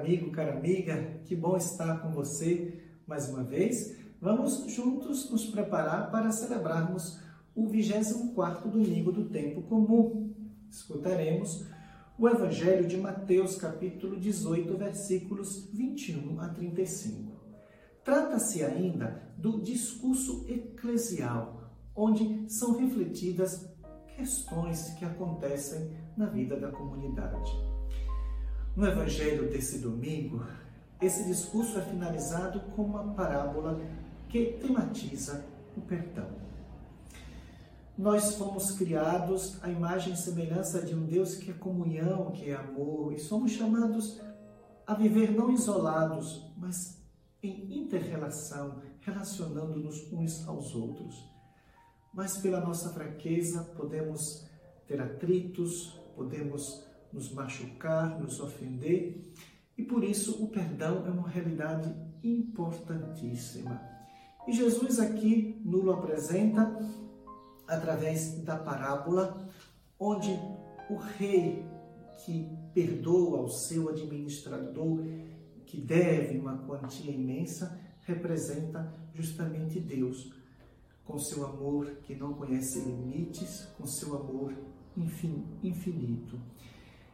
amigo, cara amiga, que bom estar com você mais uma vez. Vamos juntos nos preparar para celebrarmos o 24º domingo do tempo comum. Escutaremos o Evangelho de Mateus, capítulo 18, versículos 21 a 35. Trata-se ainda do discurso eclesial, onde são refletidas questões que acontecem na vida da comunidade. No evangelho desse domingo, esse discurso é finalizado com uma parábola que tematiza o perdão. Nós fomos criados à imagem e semelhança de um Deus que é comunhão, que é amor, e somos chamados a viver não isolados, mas em interrelação, relacionando-nos uns aos outros. Mas pela nossa fraqueza podemos ter atritos, podemos nos machucar, nos ofender, e por isso o perdão é uma realidade importantíssima. E Jesus aqui nos apresenta através da parábola, onde o rei que perdoa ao seu administrador, que deve uma quantia imensa, representa justamente Deus, com seu amor que não conhece limites, com seu amor infinito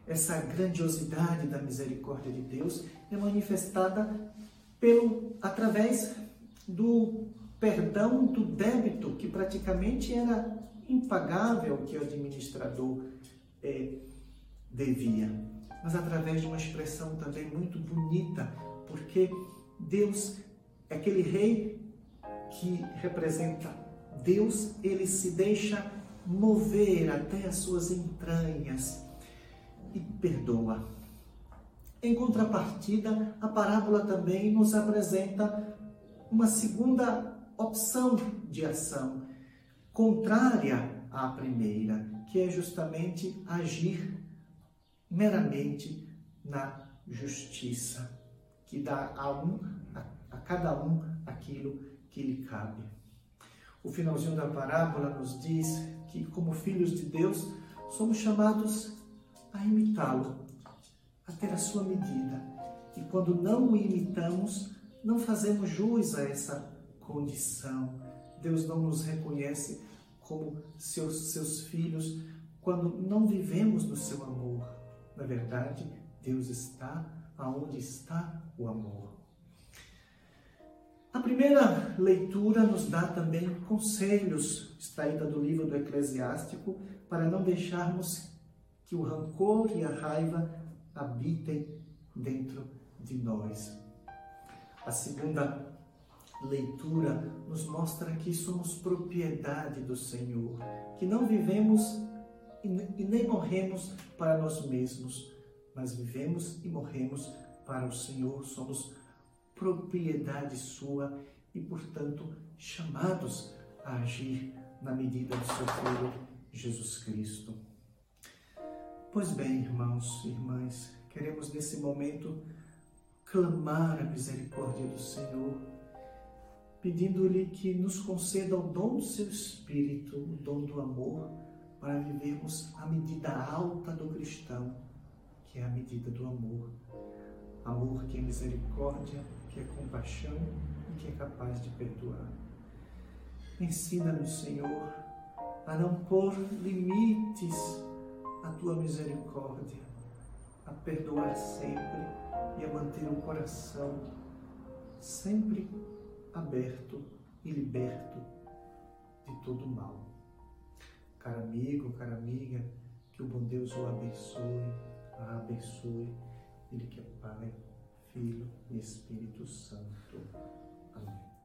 essa grandiosidade da misericórdia de Deus é manifestada pelo através do perdão do débito que praticamente era impagável que o administrador é, devia, mas através de uma expressão também muito bonita, porque Deus é aquele rei que representa Deus, ele se deixa mover até as suas entranhas perdoa. Em contrapartida, a parábola também nos apresenta uma segunda opção de ação, contrária à primeira, que é justamente agir meramente na justiça, que dá a, um, a, a cada um aquilo que lhe cabe. O finalzinho da parábola nos diz que, como filhos de Deus, somos chamados a imitá-lo, a ter a sua medida. E quando não o imitamos, não fazemos jus a essa condição. Deus não nos reconhece como seus, seus filhos quando não vivemos no seu amor. Na verdade, Deus está aonde está o amor. A primeira leitura nos dá também conselhos, extraída do livro do Eclesiástico, para não deixarmos que o rancor e a raiva habitem dentro de nós. A segunda leitura nos mostra que somos propriedade do Senhor, que não vivemos e nem morremos para nós mesmos, mas vivemos e morremos para o Senhor, somos propriedade sua e, portanto, chamados a agir na medida do seu Filho Jesus Cristo. Pois bem, irmãos e irmãs, queremos nesse momento clamar a misericórdia do Senhor, pedindo-lhe que nos conceda o dom do seu Espírito, o dom do amor, para vivermos a medida alta do cristão, que é a medida do amor. Amor que é misericórdia, que é compaixão e que é capaz de perdoar. Ensina-nos, Senhor, a não pôr limites a tua misericórdia, a perdoar sempre e a manter o coração sempre aberto e liberto de todo mal. Caro amigo, cara amiga, que o bom Deus o abençoe, a abençoe, Ele que é Pai, Filho e Espírito Santo. Amém.